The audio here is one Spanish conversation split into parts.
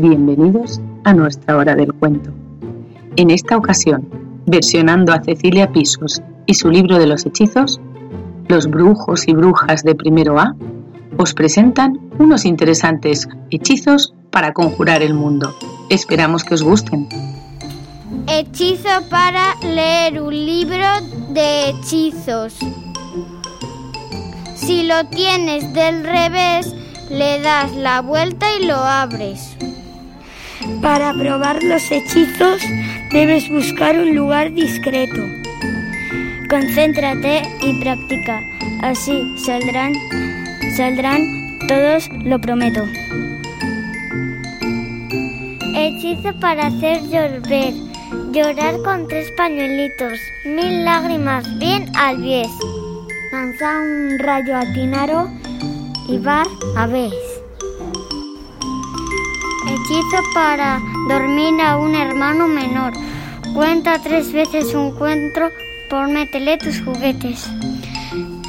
Bienvenidos a nuestra hora del cuento. En esta ocasión, versionando a Cecilia Pisos y su libro de los hechizos, los brujos y brujas de primero A os presentan unos interesantes hechizos para conjurar el mundo. Esperamos que os gusten. Hechizo para leer un libro de hechizos. Si lo tienes del revés, le das la vuelta y lo abres. Para probar los hechizos debes buscar un lugar discreto. Concéntrate y practica. Así saldrán, saldrán todos, lo prometo. Hechizo para hacer llover. Llorar con tres pañuelitos. Mil lágrimas bien al bies. Lanza un rayo a Tinaro y bar a vez. Hechizo para dormir a un hermano menor. Cuenta tres veces un cuento por métele tus juguetes.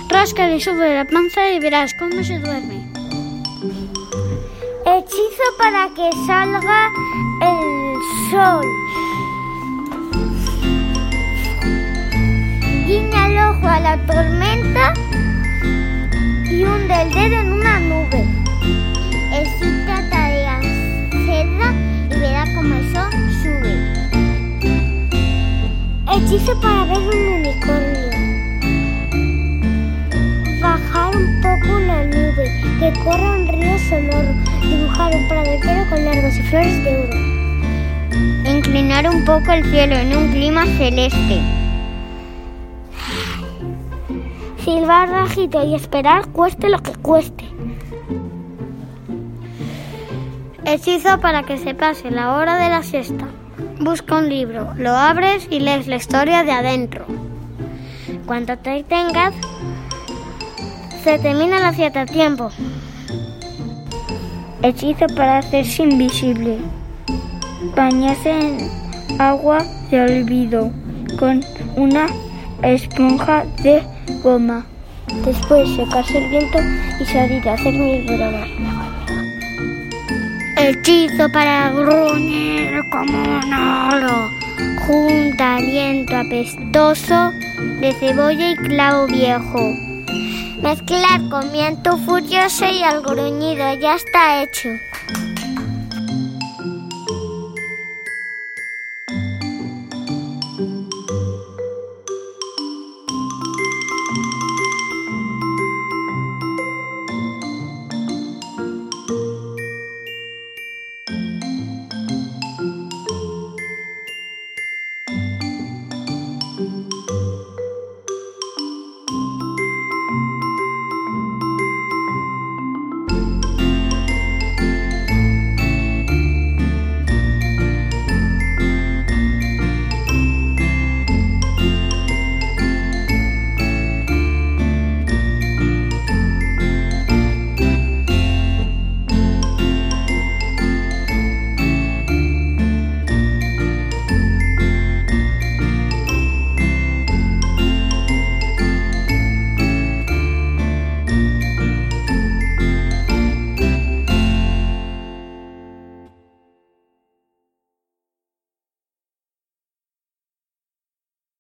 Rasca y sube la panza y verás cómo se duerme. Hechizo para que salga el sol. Guiña el ojo a la tormenta y hunde el dedo en una Hechizo para ver un unicornio. Bajar un poco la nube, que corra un río sonoro, dibujar un prado con largos y flores de oro. Inclinar un poco el cielo en un clima celeste. Silbar bajito y esperar cueste lo que cueste. Hechizo para que se pase la hora de la siesta. Busca un libro, lo abres y lees la historia de adentro. Cuando te tengas, se termina la fiesta a tiempo. Hechizo para hacerse invisible. Bañarse en agua de olvido con una esponja de goma. Después secarse el viento y salir a hacer mil bromas. Hechizo para gruñir como un oro. Junta aliento apestoso de cebolla y clavo viejo. Mezclar con viento furioso y al gruñido ya está hecho.